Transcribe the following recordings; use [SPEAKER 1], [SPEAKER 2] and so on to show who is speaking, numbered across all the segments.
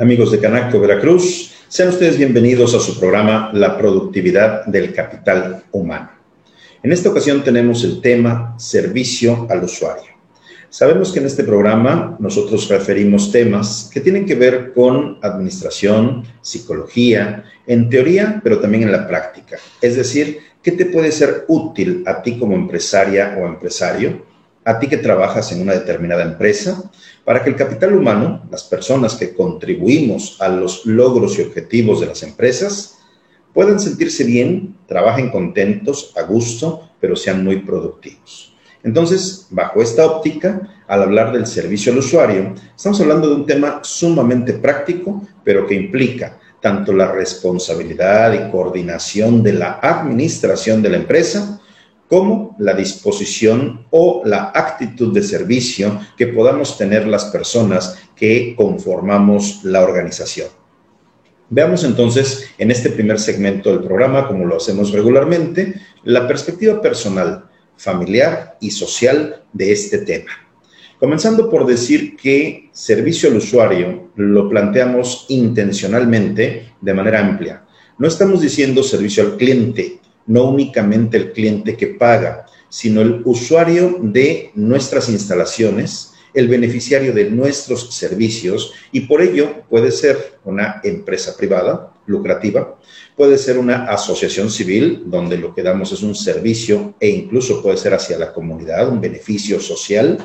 [SPEAKER 1] Amigos de Canaco, Veracruz, sean ustedes bienvenidos a su programa La productividad del capital humano. En esta ocasión tenemos el tema servicio al usuario. Sabemos que en este programa nosotros referimos temas que tienen que ver con administración, psicología, en teoría, pero también en la práctica. Es decir, ¿qué te puede ser útil a ti como empresaria o empresario? A ti que trabajas en una determinada empresa, para que el capital humano, las personas que contribuimos a los logros y objetivos de las empresas, puedan sentirse bien, trabajen contentos, a gusto, pero sean muy productivos. Entonces, bajo esta óptica, al hablar del servicio al usuario, estamos hablando de un tema sumamente práctico, pero que implica tanto la responsabilidad y coordinación de la administración de la empresa, como la disposición o la actitud de servicio que podamos tener las personas que conformamos la organización. Veamos entonces en este primer segmento del programa, como lo hacemos regularmente, la perspectiva personal, familiar y social de este tema. Comenzando por decir que servicio al usuario lo planteamos intencionalmente de manera amplia. No estamos diciendo servicio al cliente, no únicamente el cliente que paga, sino el usuario de nuestras instalaciones, el beneficiario de nuestros servicios y por ello puede ser una empresa privada lucrativa, puede ser una asociación civil donde lo que damos es un servicio e incluso puede ser hacia la comunidad, un beneficio social,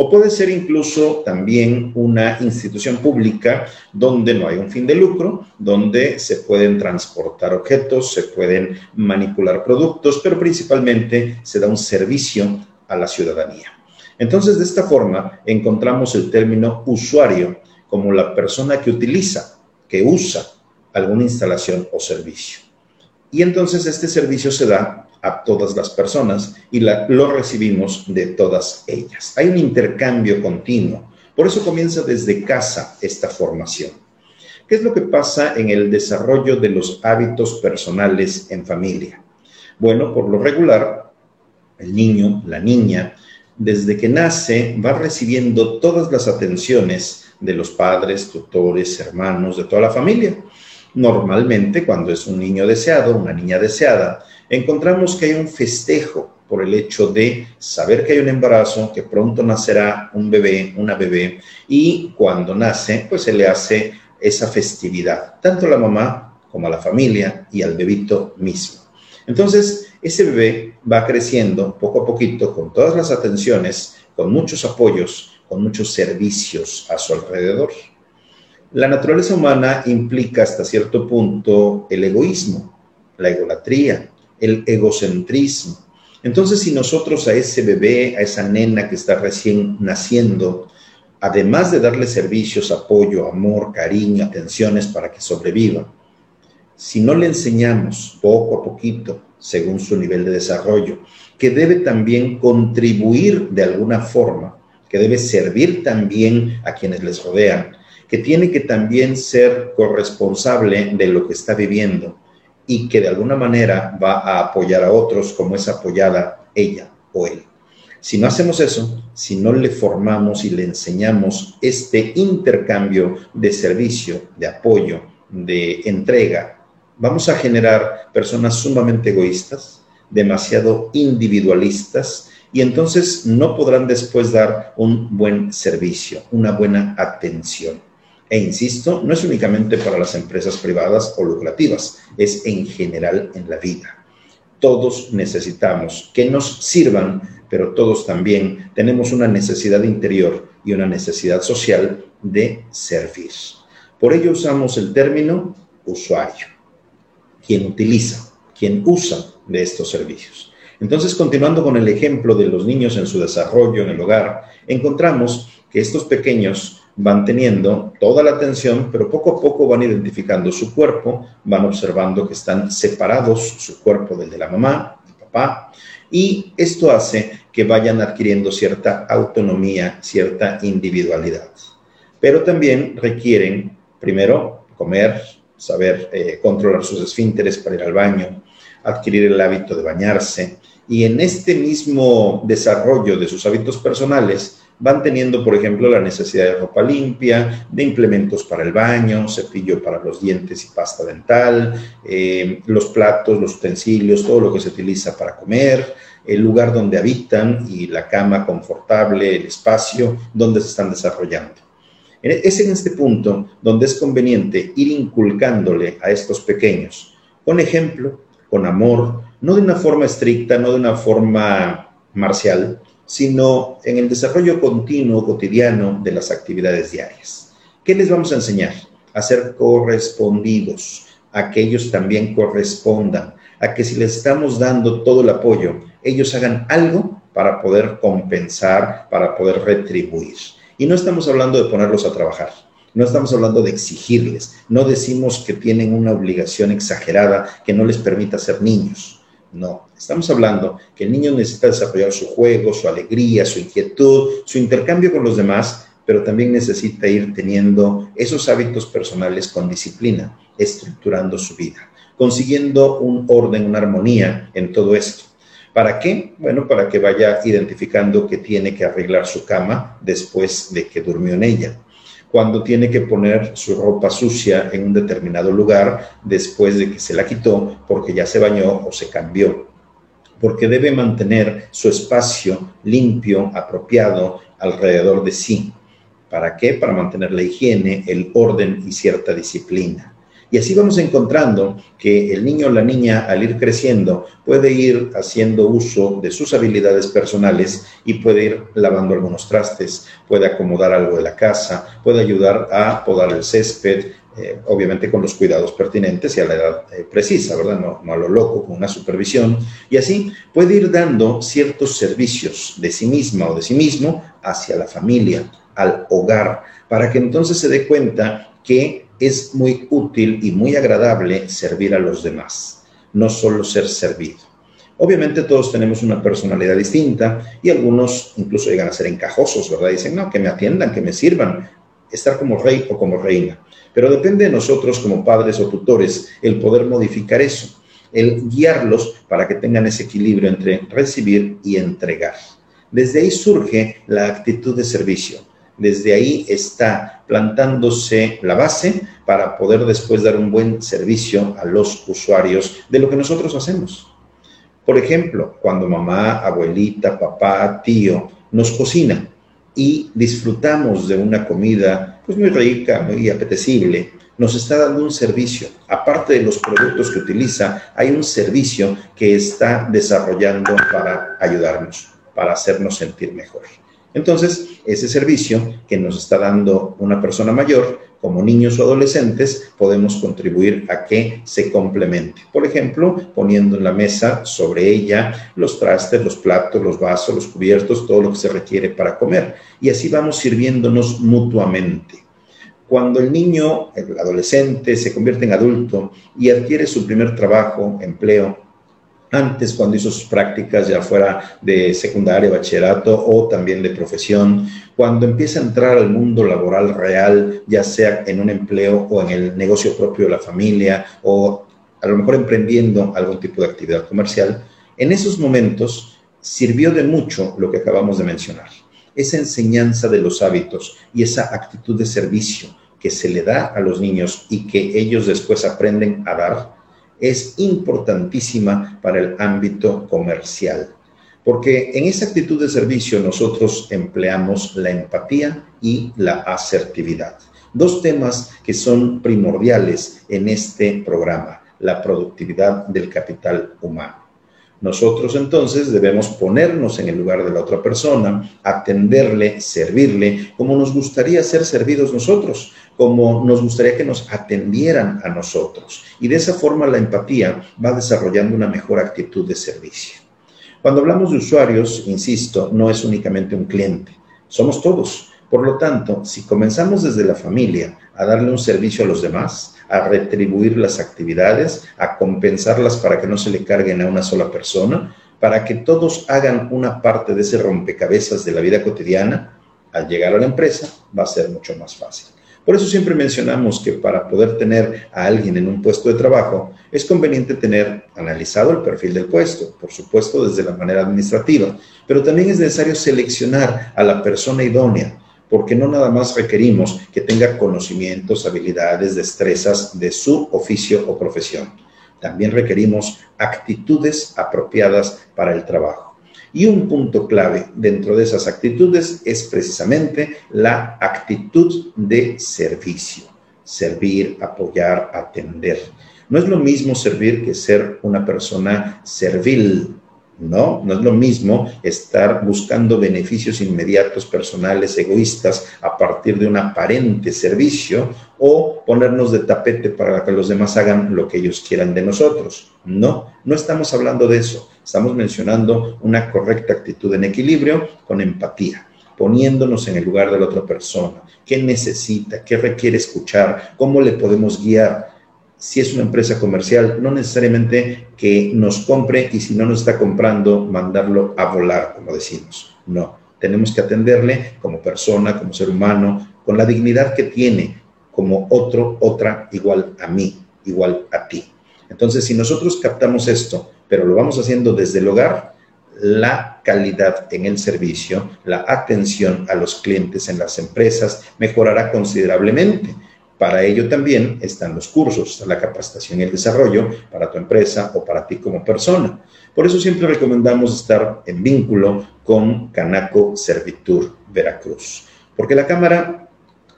[SPEAKER 1] o puede ser incluso también una institución pública donde no hay un fin de lucro, donde se pueden transportar objetos, se pueden manipular productos, pero principalmente se da un servicio a la ciudadanía. Entonces, de esta forma, encontramos el término usuario como la persona que utiliza, que usa alguna instalación o servicio. Y entonces este servicio se da a todas las personas y lo recibimos de todas ellas. Hay un intercambio continuo. Por eso comienza desde casa esta formación. ¿Qué es lo que pasa en el desarrollo de los hábitos personales en familia? Bueno, por lo regular, el niño, la niña, desde que nace va recibiendo todas las atenciones de los padres, tutores, hermanos, de toda la familia. Normalmente, cuando es un niño deseado, una niña deseada, encontramos que hay un festejo por el hecho de saber que hay un embarazo, que pronto nacerá un bebé, una bebé, y cuando nace, pues se le hace esa festividad, tanto a la mamá como a la familia y al bebito mismo. Entonces, ese bebé va creciendo poco a poquito con todas las atenciones, con muchos apoyos, con muchos servicios a su alrededor. La naturaleza humana implica hasta cierto punto el egoísmo, la egolatría, el egocentrismo. Entonces, si nosotros a ese bebé, a esa nena que está recién naciendo, además de darle servicios, apoyo, amor, cariño, atenciones para que sobreviva, si no le enseñamos poco a poquito, según su nivel de desarrollo, que debe también contribuir de alguna forma, que debe servir también a quienes les rodean, que tiene que también ser corresponsable de lo que está viviendo, y que de alguna manera va a apoyar a otros como es apoyada ella o él. Si no hacemos eso, si no le formamos y le enseñamos este intercambio de servicio, de apoyo, de entrega, vamos a generar personas sumamente egoístas, demasiado individualistas, y entonces no podrán después dar un buen servicio, una buena atención. E insisto, no es únicamente para las empresas privadas o lucrativas, es en general en la vida. Todos necesitamos que nos sirvan, pero todos también tenemos una necesidad interior y una necesidad social de servir. Por ello usamos el término usuario, quien utiliza, quien usa de estos servicios. Entonces, continuando con el ejemplo de los niños en su desarrollo en el hogar, encontramos que estos pequeños van teniendo toda la atención, pero poco a poco van identificando su cuerpo, van observando que están separados su cuerpo del de la mamá, el papá, y esto hace que vayan adquiriendo cierta autonomía, cierta individualidad. Pero también requieren, primero, comer, saber eh, controlar sus esfínteres para ir al baño, adquirir el hábito de bañarse, y en este mismo desarrollo de sus hábitos personales, van teniendo, por ejemplo, la necesidad de ropa limpia, de implementos para el baño, cepillo para los dientes y pasta dental, eh, los platos, los utensilios, todo lo que se utiliza para comer, el lugar donde habitan y la cama confortable, el espacio donde se están desarrollando. Es en este punto donde es conveniente ir inculcándole a estos pequeños, con ejemplo, con amor, no de una forma estricta, no de una forma marcial, sino en el desarrollo continuo, cotidiano de las actividades diarias. ¿Qué les vamos a enseñar? A ser correspondidos, a que ellos también correspondan, a que si les estamos dando todo el apoyo, ellos hagan algo para poder compensar, para poder retribuir. Y no estamos hablando de ponerlos a trabajar, no estamos hablando de exigirles, no decimos que tienen una obligación exagerada que no les permita ser niños. No, estamos hablando que el niño necesita desarrollar su juego, su alegría, su inquietud, su intercambio con los demás, pero también necesita ir teniendo esos hábitos personales con disciplina, estructurando su vida, consiguiendo un orden, una armonía en todo esto. ¿Para qué? Bueno, para que vaya identificando que tiene que arreglar su cama después de que durmió en ella. Cuando tiene que poner su ropa sucia en un determinado lugar después de que se la quitó porque ya se bañó o se cambió. Porque debe mantener su espacio limpio, apropiado alrededor de sí. ¿Para qué? Para mantener la higiene, el orden y cierta disciplina. Y así vamos encontrando que el niño o la niña al ir creciendo puede ir haciendo uso de sus habilidades personales y puede ir lavando algunos trastes, puede acomodar algo de la casa, puede ayudar a podar el césped, eh, obviamente con los cuidados pertinentes y a la edad eh, precisa, ¿verdad? No, no, a lo loco, con una supervisión. Y así puede ir dando ciertos servicios de sí misma o de sí mismo hacia la familia, al hogar, para que entonces se dé cuenta que es muy útil y muy agradable servir a los demás, no solo ser servido. Obviamente todos tenemos una personalidad distinta y algunos incluso llegan a ser encajosos, ¿verdad? Dicen, no, que me atiendan, que me sirvan, estar como rey o como reina. Pero depende de nosotros como padres o tutores el poder modificar eso, el guiarlos para que tengan ese equilibrio entre recibir y entregar. Desde ahí surge la actitud de servicio desde ahí está plantándose la base para poder después dar un buen servicio a los usuarios de lo que nosotros hacemos. Por ejemplo, cuando mamá, abuelita, papá, tío nos cocina y disfrutamos de una comida pues muy rica, muy apetecible, nos está dando un servicio. Aparte de los productos que utiliza, hay un servicio que está desarrollando para ayudarnos, para hacernos sentir mejor. Entonces, ese servicio que nos está dando una persona mayor, como niños o adolescentes, podemos contribuir a que se complemente. Por ejemplo, poniendo en la mesa sobre ella los trastes, los platos, los vasos, los cubiertos, todo lo que se requiere para comer. Y así vamos sirviéndonos mutuamente. Cuando el niño, el adolescente, se convierte en adulto y adquiere su primer trabajo, empleo, antes cuando hizo sus prácticas ya fuera de secundaria, bachillerato o también de profesión, cuando empieza a entrar al mundo laboral real, ya sea en un empleo o en el negocio propio de la familia o a lo mejor emprendiendo algún tipo de actividad comercial, en esos momentos sirvió de mucho lo que acabamos de mencionar, esa enseñanza de los hábitos y esa actitud de servicio que se le da a los niños y que ellos después aprenden a dar es importantísima para el ámbito comercial, porque en esa actitud de servicio nosotros empleamos la empatía y la asertividad. Dos temas que son primordiales en este programa, la productividad del capital humano. Nosotros entonces debemos ponernos en el lugar de la otra persona, atenderle, servirle, como nos gustaría ser servidos nosotros, como nos gustaría que nos atendieran a nosotros. Y de esa forma la empatía va desarrollando una mejor actitud de servicio. Cuando hablamos de usuarios, insisto, no es únicamente un cliente, somos todos. Por lo tanto, si comenzamos desde la familia a darle un servicio a los demás, a retribuir las actividades, a compensarlas para que no se le carguen a una sola persona, para que todos hagan una parte de ese rompecabezas de la vida cotidiana, al llegar a la empresa va a ser mucho más fácil. Por eso siempre mencionamos que para poder tener a alguien en un puesto de trabajo es conveniente tener analizado el perfil del puesto, por supuesto desde la manera administrativa, pero también es necesario seleccionar a la persona idónea, porque no nada más requerimos que tenga conocimientos, habilidades, destrezas de su oficio o profesión. También requerimos actitudes apropiadas para el trabajo. Y un punto clave dentro de esas actitudes es precisamente la actitud de servicio. Servir, apoyar, atender. No es lo mismo servir que ser una persona servil, ¿no? No es lo mismo estar buscando beneficios inmediatos, personales, egoístas, a partir de un aparente servicio o ponernos de tapete para que los demás hagan lo que ellos quieran de nosotros. No, no estamos hablando de eso. Estamos mencionando una correcta actitud en equilibrio con empatía poniéndonos en el lugar de la otra persona, qué necesita, qué requiere escuchar, cómo le podemos guiar, si es una empresa comercial, no necesariamente que nos compre y si no nos está comprando, mandarlo a volar, como decimos. No, tenemos que atenderle como persona, como ser humano, con la dignidad que tiene, como otro, otra, igual a mí, igual a ti. Entonces, si nosotros captamos esto, pero lo vamos haciendo desde el hogar, la calidad en el servicio, la atención a los clientes en las empresas mejorará considerablemente para ello también están los cursos, la capacitación y el desarrollo para tu empresa o para ti como persona. Por eso siempre recomendamos estar en vínculo con Canaco Servitur Veracruz, porque la Cámara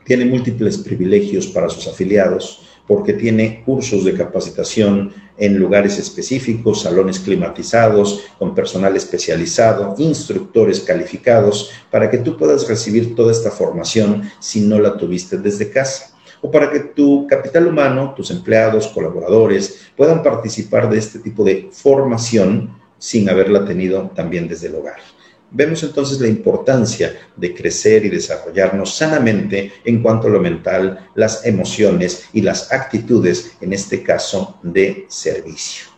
[SPEAKER 1] tiene múltiples privilegios para sus afiliados, porque tiene cursos de capacitación en lugares específicos, salones climatizados, con personal especializado, instructores calificados, para que tú puedas recibir toda esta formación si no la tuviste desde casa o para que tu capital humano, tus empleados, colaboradores, puedan participar de este tipo de formación sin haberla tenido también desde el hogar. Vemos entonces la importancia de crecer y desarrollarnos sanamente en cuanto a lo mental, las emociones y las actitudes, en este caso de servicio.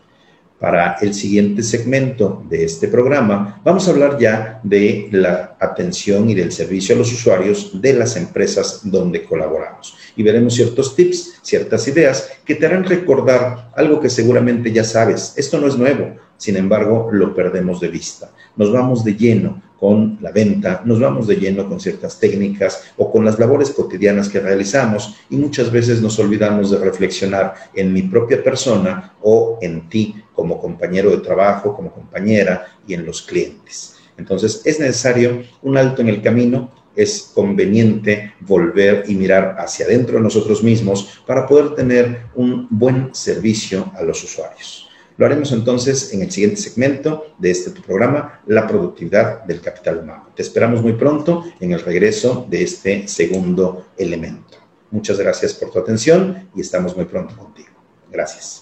[SPEAKER 1] Para el siguiente segmento de este programa, vamos a hablar ya de la atención y del servicio a los usuarios de las empresas donde colaboramos. Y veremos ciertos tips, ciertas ideas que te harán recordar algo que seguramente ya sabes. Esto no es nuevo, sin embargo, lo perdemos de vista. Nos vamos de lleno con la venta, nos vamos de lleno con ciertas técnicas o con las labores cotidianas que realizamos y muchas veces nos olvidamos de reflexionar en mi propia persona o en ti como compañero de trabajo, como compañera y en los clientes. Entonces es necesario un alto en el camino, es conveniente volver y mirar hacia adentro de nosotros mismos para poder tener un buen servicio a los usuarios. Lo haremos entonces en el siguiente segmento de este programa, la productividad del capital humano. Te esperamos muy pronto en el regreso de este segundo elemento. Muchas gracias por tu atención y estamos muy pronto contigo. Gracias.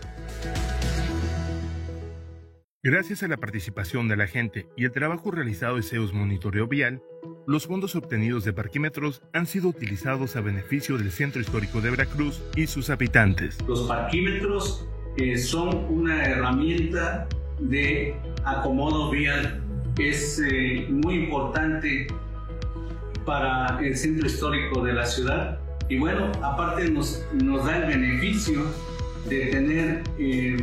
[SPEAKER 2] Gracias a la participación de la gente y el trabajo realizado de CEUS Monitoreo Vial, los fondos obtenidos de parquímetros han sido utilizados a beneficio del Centro Histórico de Veracruz y sus habitantes.
[SPEAKER 3] Los parquímetros eh, son una herramienta de acomodo vial. Es eh, muy importante para el centro histórico de la ciudad. Y bueno, aparte nos, nos da el beneficio de tener eh,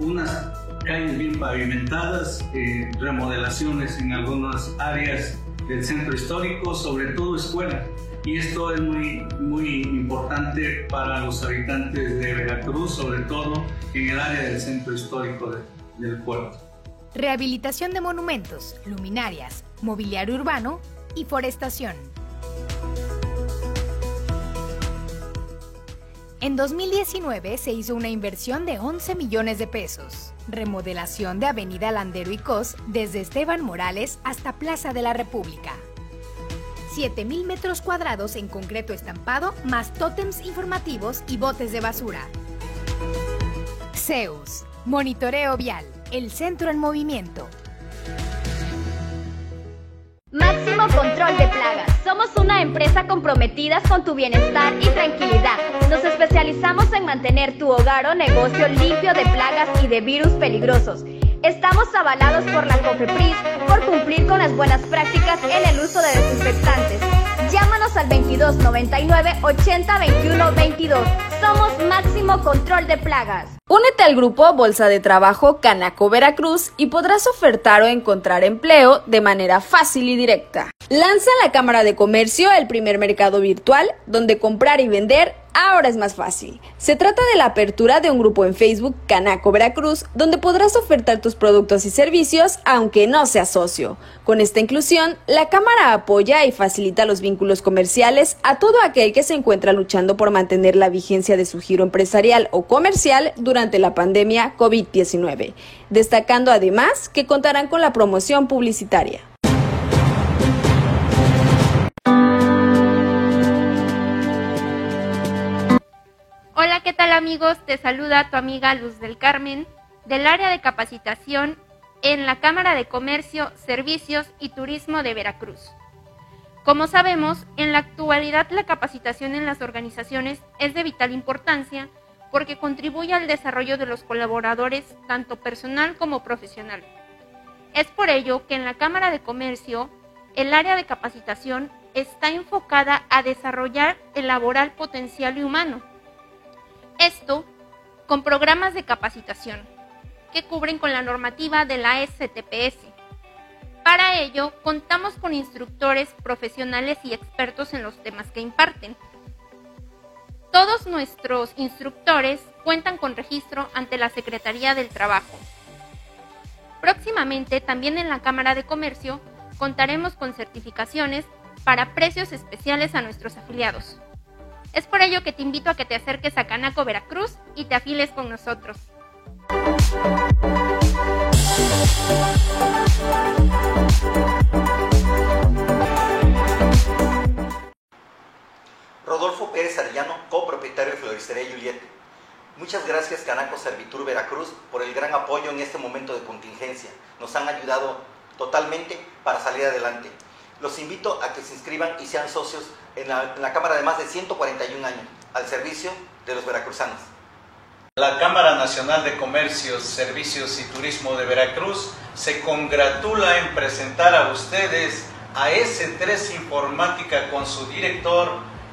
[SPEAKER 3] unas calles bien pavimentadas, eh, remodelaciones en algunas áreas del centro histórico, sobre todo escuelas. Y esto es muy, muy importante para los habitantes de Veracruz, sobre todo en el área del centro histórico del puerto.
[SPEAKER 4] Rehabilitación de monumentos, luminarias, mobiliario urbano y forestación. En 2019 se hizo una inversión de 11 millones de pesos. Remodelación de Avenida Landero y Cos desde Esteban Morales hasta Plaza de la República. 7.000 metros cuadrados en concreto estampado, más tótems informativos y botes de basura. Zeus, Monitoreo Vial, el centro en movimiento.
[SPEAKER 5] Máximo control de plagas. Somos una empresa comprometida con tu bienestar y tranquilidad. Mantener tu hogar o negocio limpio de plagas y de virus peligrosos. Estamos avalados por la COFEPRIS por cumplir con las buenas prácticas en el uso de desinfectantes. Llámanos al 2299 80 21 22. Somos Máximo Control de Plagas.
[SPEAKER 6] Únete al grupo Bolsa de Trabajo Canaco Veracruz y podrás ofertar o encontrar empleo de manera fácil y directa. Lanza la Cámara de Comercio el primer mercado virtual donde comprar y vender ahora es más fácil. Se trata de la apertura de un grupo en Facebook Canaco Veracruz donde podrás ofertar tus productos y servicios aunque no seas socio. Con esta inclusión, la Cámara apoya y facilita los vínculos comerciales a todo aquel que se encuentra luchando por mantener la vigencia de su giro empresarial o comercial durante la pandemia COVID-19, destacando además que contarán con la promoción publicitaria.
[SPEAKER 7] Hola, ¿qué tal amigos? Te saluda tu amiga Luz del Carmen del área de capacitación en la Cámara de Comercio, Servicios y Turismo de Veracruz. Como sabemos, en la actualidad la capacitación en las organizaciones es de vital importancia porque contribuye al desarrollo de los colaboradores, tanto personal como profesional. Es por ello que en la Cámara de Comercio, el área de capacitación está enfocada a desarrollar el laboral potencial y humano. Esto con programas de capacitación que cubren con la normativa de la STPS. Para ello, contamos con instructores profesionales y expertos en los temas que imparten. Todos nuestros instructores cuentan con registro ante la Secretaría del Trabajo. Próximamente, también en la Cámara de Comercio, contaremos con certificaciones para precios especiales a nuestros afiliados. Es por ello que te invito a que te acerques a Canaco Veracruz y te afiles con nosotros.
[SPEAKER 8] Rodolfo Pérez Arellano, copropietario de Floristería Juliet. Muchas gracias Canaco Servitur Veracruz por el gran apoyo en este momento de contingencia. Nos han ayudado totalmente para salir adelante. Los invito a que se inscriban y sean socios en la, Cámara de más de 141 años, al servicio de los veracruzanos.
[SPEAKER 9] La Cámara Nacional de Comercios, Servicios y Turismo de Veracruz se congratula en presentar a ustedes a S3 Informática con su director,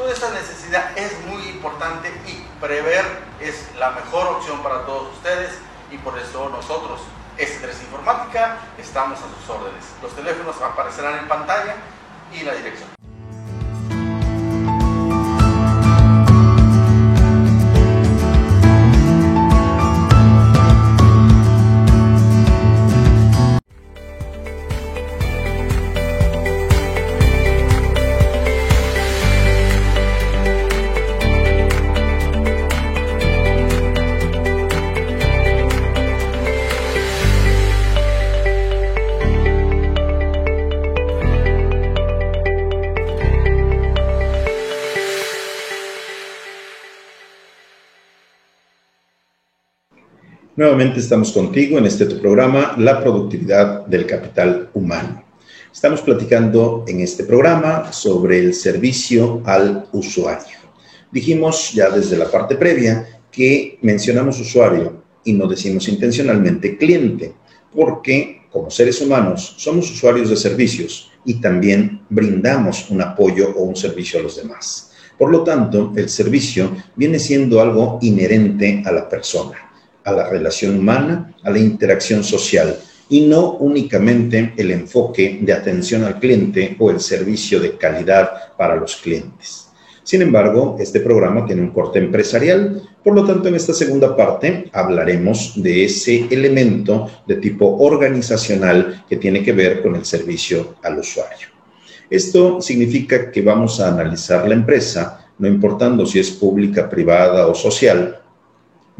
[SPEAKER 10] toda esta necesidad es muy importante y prever es la mejor opción para todos ustedes y por eso nosotros, S3 Informática, estamos a sus órdenes. Los teléfonos aparecerán en pantalla y la dirección.
[SPEAKER 1] Nuevamente estamos contigo en este tu programa, La productividad del capital humano. Estamos platicando en este programa sobre el servicio al usuario. Dijimos ya desde la parte previa que mencionamos usuario y no decimos intencionalmente cliente, porque como seres humanos somos usuarios de servicios y también brindamos un apoyo o un servicio a los demás. Por lo tanto, el servicio viene siendo algo inherente a la persona a la relación humana, a la interacción social y no únicamente el enfoque de atención al cliente o el servicio de calidad para los clientes. Sin embargo, este programa tiene un corte empresarial, por lo tanto en esta segunda parte hablaremos de ese elemento de tipo organizacional que tiene que ver con el servicio al usuario. Esto significa que vamos a analizar la empresa, no importando si es pública, privada o social,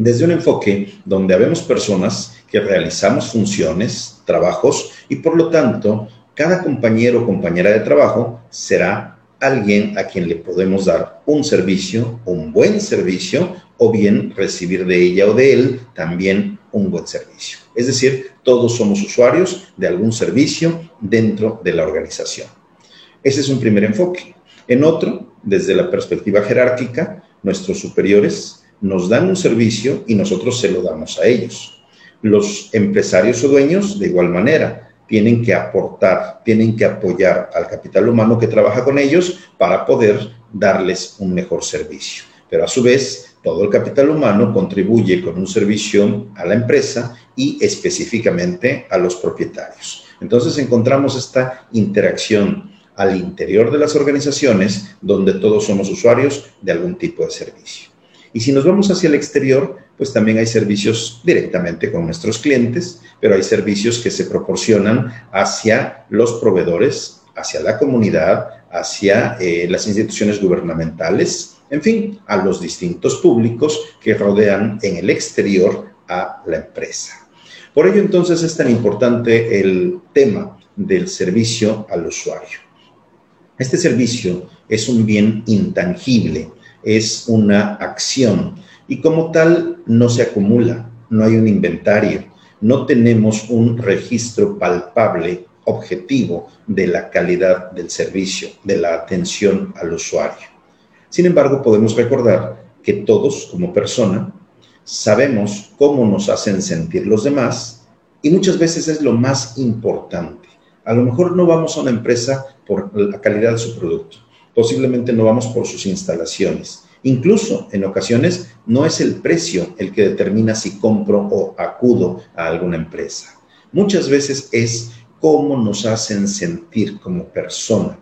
[SPEAKER 1] desde un enfoque donde habemos personas que realizamos funciones, trabajos y por lo tanto cada compañero o compañera de trabajo será alguien a quien le podemos dar un servicio, un buen servicio o bien recibir de ella o de él también un buen servicio. Es decir, todos somos usuarios de algún servicio dentro de la organización. Ese es un primer enfoque. En otro, desde la perspectiva jerárquica, nuestros superiores nos dan un servicio y nosotros se lo damos a ellos. Los empresarios o dueños, de igual manera, tienen que aportar, tienen que apoyar al capital humano que trabaja con ellos para poder darles un mejor servicio. Pero a su vez, todo el capital humano contribuye con un servicio a la empresa y específicamente a los propietarios. Entonces encontramos esta interacción al interior de las organizaciones donde todos somos usuarios de algún tipo de servicio. Y si nos vamos hacia el exterior, pues también hay servicios directamente con nuestros clientes, pero hay servicios que se proporcionan hacia los proveedores, hacia la comunidad, hacia eh, las instituciones gubernamentales, en fin, a los distintos públicos que rodean en el exterior a la empresa. Por ello entonces es tan importante el tema del servicio al usuario. Este servicio es un bien intangible es una acción y como tal no se acumula, no hay un inventario, no tenemos un registro palpable, objetivo de la calidad del servicio, de la atención al usuario. Sin embargo, podemos recordar que todos como persona sabemos cómo nos hacen sentir los demás y muchas veces es lo más importante. A lo mejor no vamos a una empresa por la calidad de su producto, posiblemente no vamos por sus instalaciones. Incluso en ocasiones no es el precio el que determina si compro o acudo a alguna empresa. Muchas veces es cómo nos hacen sentir como persona,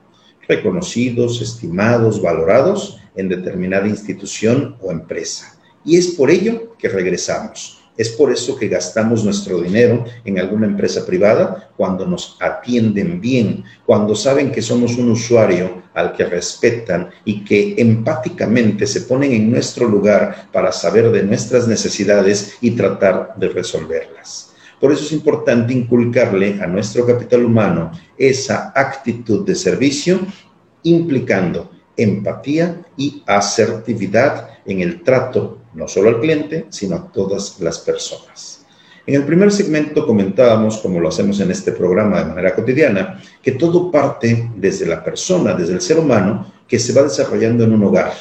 [SPEAKER 1] reconocidos, estimados, valorados en determinada institución o empresa. Y es por ello que regresamos es por eso que gastamos nuestro dinero en alguna empresa privada cuando nos atienden bien, cuando saben que somos un usuario al que respetan y que empáticamente se ponen en nuestro lugar para saber de nuestras necesidades y tratar de resolverlas. Por eso es importante inculcarle a nuestro capital humano esa actitud de servicio implicando empatía y asertividad en el trato no solo al cliente, sino a todas las personas. En el primer segmento comentábamos, como lo hacemos en este programa de manera cotidiana, que todo parte desde la persona, desde el ser humano, que se va desarrollando en un hogar.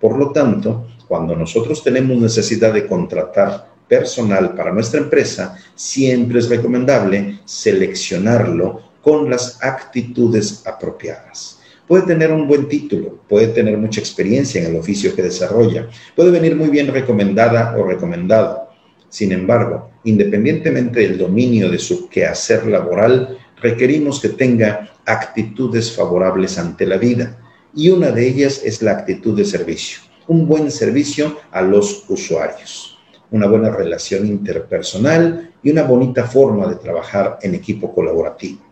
[SPEAKER 1] Por lo tanto, cuando nosotros tenemos necesidad de contratar personal para nuestra empresa, siempre es recomendable seleccionarlo con las actitudes apropiadas. Puede tener un buen título, puede tener mucha experiencia en el oficio que desarrolla, puede venir muy bien recomendada o recomendado. Sin embargo, independientemente del dominio de su quehacer laboral, requerimos que tenga actitudes favorables ante la vida. Y una de ellas es la actitud de servicio, un buen servicio a los usuarios, una buena relación interpersonal y una bonita forma de trabajar en equipo colaborativo.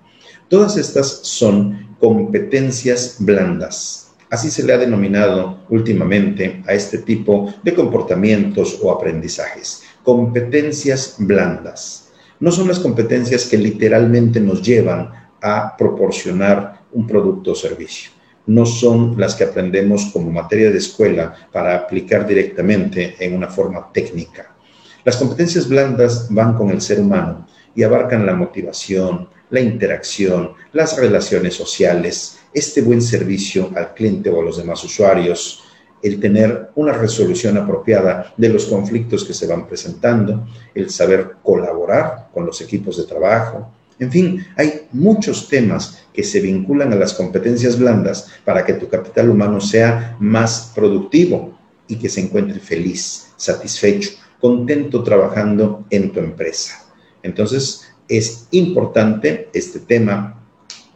[SPEAKER 1] Todas estas son competencias blandas. Así se le ha denominado últimamente a este tipo de comportamientos o aprendizajes. Competencias blandas. No son las competencias que literalmente nos llevan a proporcionar un producto o servicio. No son las que aprendemos como materia de escuela para aplicar directamente en una forma técnica. Las competencias blandas van con el ser humano y abarcan la motivación, la interacción, las relaciones sociales, este buen servicio al cliente o a los demás usuarios, el tener una resolución apropiada de los conflictos que se van presentando, el saber colaborar con los equipos de trabajo. En fin, hay muchos temas que se vinculan a las competencias blandas para que tu capital humano sea más productivo y que se encuentre feliz, satisfecho, contento trabajando en tu empresa. Entonces, es importante este tema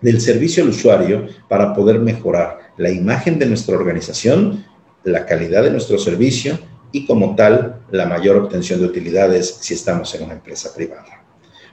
[SPEAKER 1] del servicio al usuario para poder mejorar la imagen de nuestra organización la calidad de nuestro servicio y como tal la mayor obtención de utilidades si estamos en una empresa privada.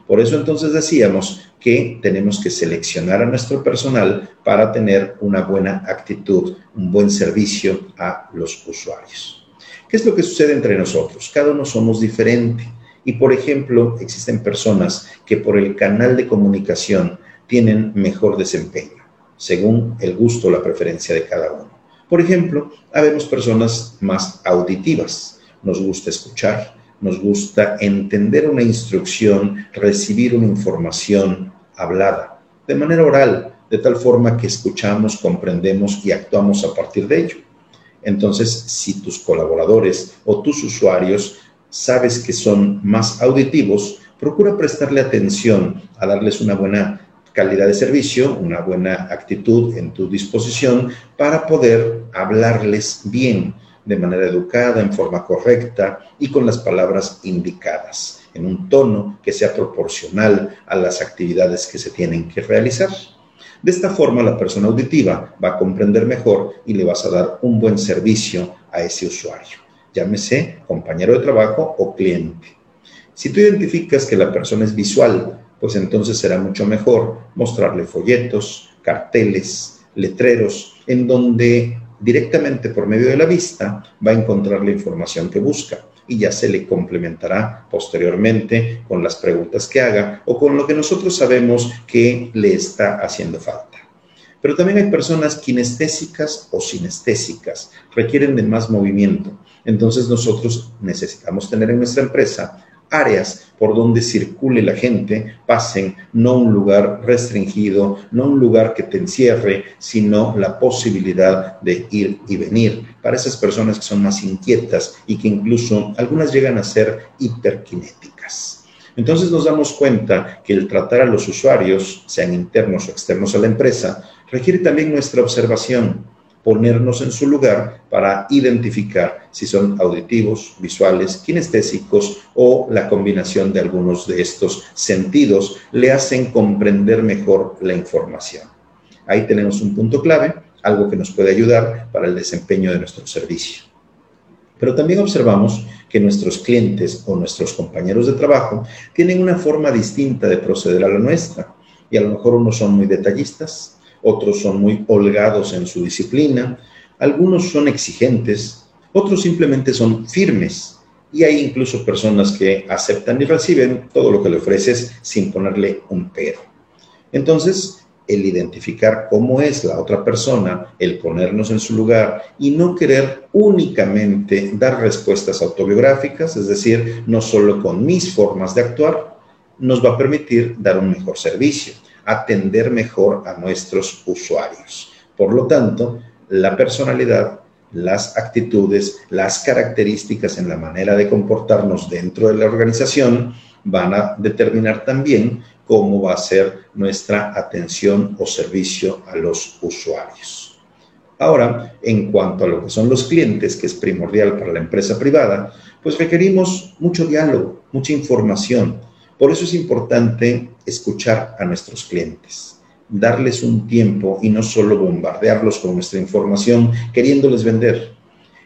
[SPEAKER 1] Por eso entonces decíamos que tenemos que seleccionar a nuestro personal para tener una buena actitud, un buen servicio a los usuarios. ¿Qué es lo que sucede entre nosotros? Cada uno somos diferente y, por ejemplo, existen personas que por el canal de comunicación tienen mejor desempeño, según el gusto o la preferencia de cada uno. Por ejemplo, habemos personas más auditivas. Nos gusta escuchar, nos gusta entender una instrucción, recibir una información hablada, de manera oral, de tal forma que escuchamos, comprendemos y actuamos a partir de ello. Entonces, si tus colaboradores o tus usuarios sabes que son más auditivos, procura prestarle atención a darles una buena calidad de servicio, una buena actitud en tu disposición para poder hablarles bien, de manera educada, en forma correcta y con las palabras indicadas, en un tono que sea proporcional a las actividades que se tienen que realizar. De esta forma, la persona auditiva va a comprender mejor y le vas a dar un buen servicio a ese usuario, llámese compañero de trabajo o cliente. Si tú identificas que la persona es visual, pues entonces será mucho mejor mostrarle folletos, carteles, letreros, en donde directamente por medio de la vista va a encontrar la información que busca y ya se le complementará posteriormente con las preguntas que haga o con lo que nosotros sabemos que le está haciendo falta. Pero también hay personas kinestésicas o sinestésicas, requieren de más movimiento. Entonces nosotros necesitamos tener en nuestra empresa áreas por donde circule la gente, pasen, no un lugar restringido, no un lugar que te encierre, sino la posibilidad de ir y venir para esas personas que son más inquietas y que incluso algunas llegan a ser hiperkinéticas. Entonces nos damos cuenta que el tratar a los usuarios, sean internos o externos a la empresa, requiere también nuestra observación, ponernos en su lugar para identificar si son auditivos, visuales, kinestésicos o la combinación de algunos de estos sentidos le hacen comprender mejor la información. Ahí tenemos un punto clave, algo que nos puede ayudar para el desempeño de nuestro servicio. Pero también observamos que nuestros clientes o nuestros compañeros de trabajo tienen una forma distinta de proceder a la nuestra y a lo mejor unos son muy detallistas, otros son muy holgados en su disciplina, algunos son exigentes, otros simplemente son firmes y hay incluso personas que aceptan y reciben todo lo que le ofreces sin ponerle un pero. Entonces, el identificar cómo es la otra persona, el ponernos en su lugar y no querer únicamente dar respuestas autobiográficas, es decir, no solo con mis formas de actuar, nos va a permitir dar un mejor servicio atender mejor a nuestros usuarios. Por lo tanto, la personalidad, las actitudes, las características en la manera de comportarnos dentro de la organización van a determinar también cómo va a ser nuestra atención o servicio a los usuarios. Ahora, en cuanto a lo que son los clientes, que es primordial para la empresa privada, pues requerimos mucho diálogo, mucha información, por eso es importante escuchar a nuestros clientes, darles un tiempo y no solo bombardearlos con nuestra información queriéndoles vender.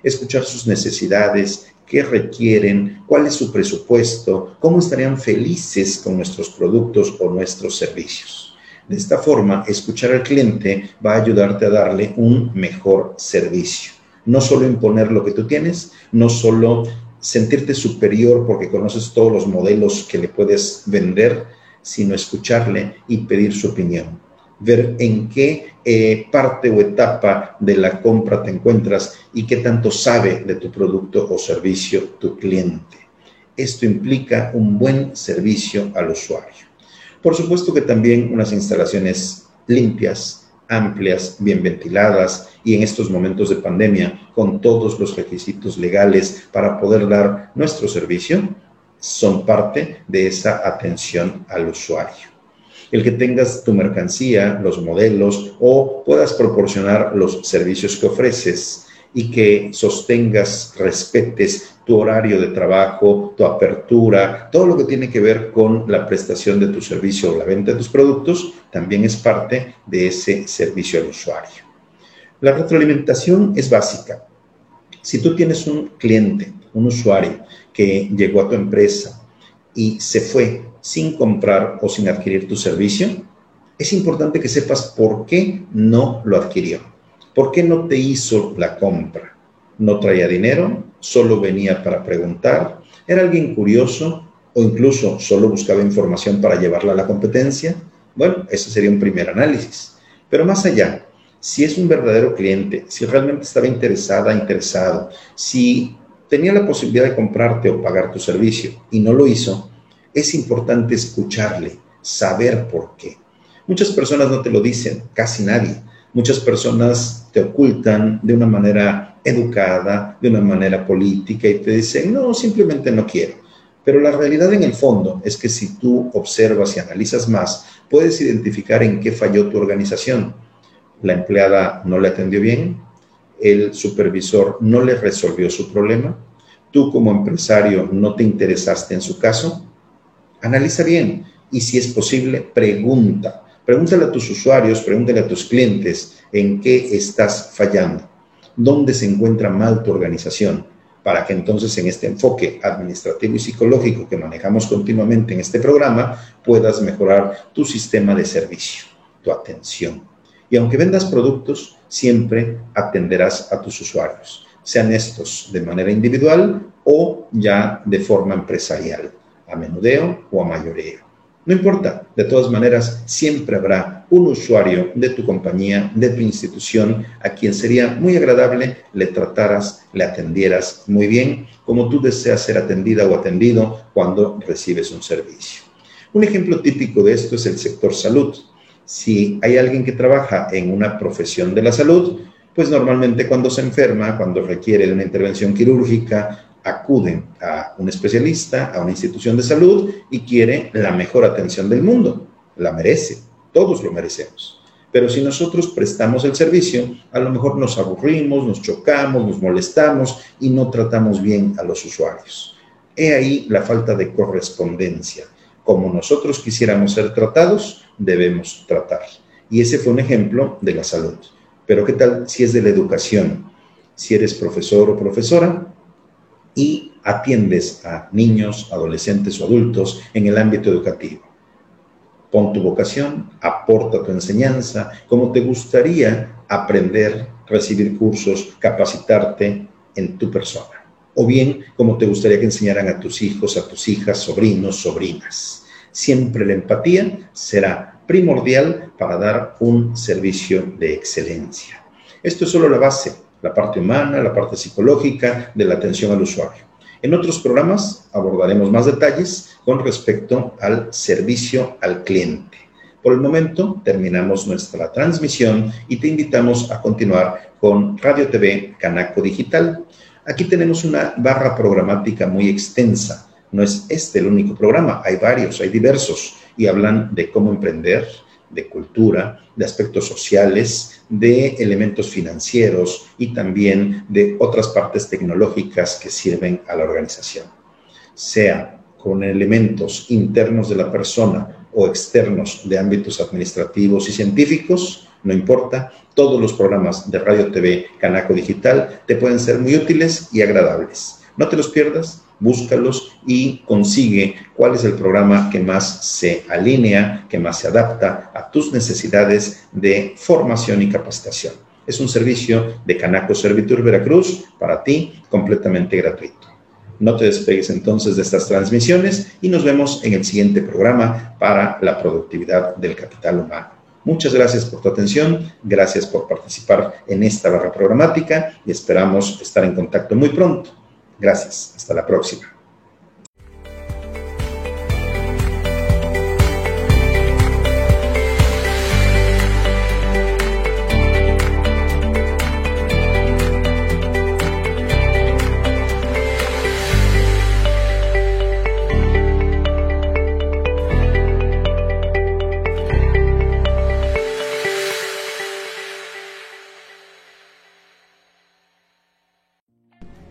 [SPEAKER 1] Escuchar sus necesidades, qué requieren, cuál es su presupuesto, cómo estarían felices con nuestros productos o nuestros servicios. De esta forma, escuchar al cliente va a ayudarte a darle un mejor servicio. No solo imponer lo que tú tienes, no solo sentirte superior porque conoces todos los modelos que le puedes vender, sino escucharle y pedir su opinión. Ver en qué eh, parte o etapa de la compra te encuentras y qué tanto sabe de tu producto o servicio tu cliente. esto implica un buen servicio al usuario. Por supuesto que también unas instalaciones limpias, amplias, bien ventiladas y en estos momentos de pandemia con todos los requisitos legales para poder dar nuestro servicio son parte de esa atención al usuario. El que tengas tu mercancía, los modelos o puedas proporcionar los servicios que ofreces y que sostengas, respetes tu horario de trabajo, tu apertura, todo lo que tiene que ver con la prestación de tu servicio o la venta de tus productos, también es parte de ese servicio al usuario. La retroalimentación es básica. Si tú tienes un cliente, un usuario que llegó a tu empresa y se fue sin comprar o sin adquirir tu servicio, es importante que sepas por qué no lo adquirió, por qué no te hizo la compra. No traía dinero, solo venía para preguntar, era alguien curioso o incluso solo buscaba información para llevarla a la competencia. Bueno, ese sería un primer análisis. Pero más allá, si es un verdadero cliente, si realmente estaba interesada, interesado, si tenía la posibilidad de comprarte o pagar tu servicio y no lo hizo, es importante escucharle, saber por qué. Muchas personas no te lo dicen, casi nadie. Muchas personas te ocultan de una manera educada, de una manera política y te dicen, no, simplemente no quiero. Pero la realidad en el fondo es que si tú observas y analizas más, puedes identificar en qué falló tu organización. La empleada no le atendió bien, el supervisor no le resolvió su problema, tú como empresario no te interesaste en su caso, analiza bien y si es posible, pregunta. Pregúntale a tus usuarios, pregúntale a tus clientes en qué estás fallando, dónde se encuentra mal tu organización, para que entonces en este enfoque administrativo y psicológico que manejamos continuamente en este programa puedas mejorar tu sistema de servicio, tu atención. Y aunque vendas productos, siempre atenderás a tus usuarios, sean estos de manera individual o ya de forma empresarial a menudeo o a mayoreo. No importa, de todas maneras, siempre habrá un usuario de tu compañía, de tu institución, a quien sería muy agradable le trataras, le atendieras muy bien, como tú deseas ser atendida o atendido cuando recibes un servicio. Un ejemplo típico de esto es el sector salud. Si hay alguien que trabaja en una profesión de la salud, pues normalmente cuando se enferma, cuando requiere una intervención quirúrgica acuden a un especialista, a una institución de salud y quiere la mejor atención del mundo. La merece, todos lo merecemos. Pero si nosotros prestamos el servicio, a lo mejor nos aburrimos, nos chocamos, nos molestamos y no tratamos bien a los usuarios. He ahí la falta de correspondencia. Como nosotros quisiéramos ser tratados, debemos tratar. Y ese fue un ejemplo de la salud. Pero ¿qué tal si es de la educación? Si eres profesor o profesora, y atiendes a niños, adolescentes o adultos en el ámbito educativo. Pon tu vocación, aporta tu enseñanza, como te gustaría aprender, recibir cursos, capacitarte en tu persona. O bien, como te gustaría que enseñaran a tus hijos, a tus hijas, sobrinos, sobrinas. Siempre la empatía será primordial para dar un servicio de excelencia. Esto es solo la base la parte humana, la parte psicológica de la atención al usuario. En otros programas abordaremos más detalles con respecto al servicio al cliente. Por el momento terminamos nuestra transmisión y te invitamos a continuar con Radio TV Canaco Digital. Aquí tenemos una barra programática muy extensa. No es este el único programa, hay varios, hay diversos y hablan de cómo emprender, de cultura, de aspectos sociales, de elementos financieros y también de otras partes tecnológicas que sirven a la organización, sea con elementos internos de la persona o externos de ámbitos administrativos y científicos, no importa, todos los programas de Radio TV Canaco Digital te pueden ser muy útiles y agradables. No te los pierdas, búscalos y consigue cuál es el programa que más se alinea, que más se adapta a tus necesidades de formación y capacitación. Es un servicio de Canaco Servitur Veracruz para ti completamente gratuito. No te despegues entonces de estas transmisiones y nos vemos en el siguiente programa para la productividad del capital humano. Muchas gracias por tu atención, gracias por participar en esta barra programática y esperamos estar en contacto muy pronto. Gracias. Hasta la próxima.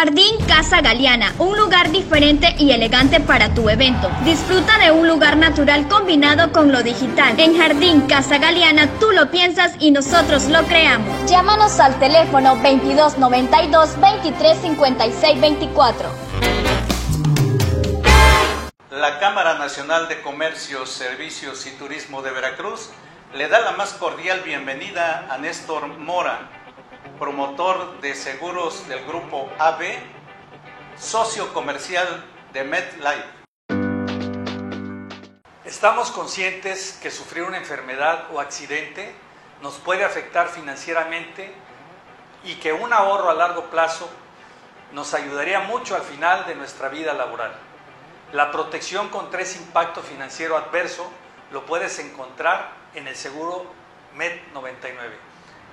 [SPEAKER 5] Jardín Casa Galeana, un lugar diferente y elegante para tu evento. Disfruta de un lugar natural combinado con lo digital. En Jardín Casa Galeana tú lo piensas y nosotros lo creamos. Llámanos al teléfono 2292 2356 24.
[SPEAKER 9] La Cámara Nacional de Comercio, Servicios y Turismo de Veracruz le da la más cordial bienvenida a Néstor Mora, promotor de seguros del grupo AB, socio comercial de MedLife.
[SPEAKER 11] Estamos conscientes que sufrir una enfermedad o accidente nos puede afectar financieramente y que un ahorro a largo plazo nos ayudaría mucho al final de nuestra vida laboral. La protección contra ese impacto financiero adverso lo puedes encontrar en el seguro MED 99.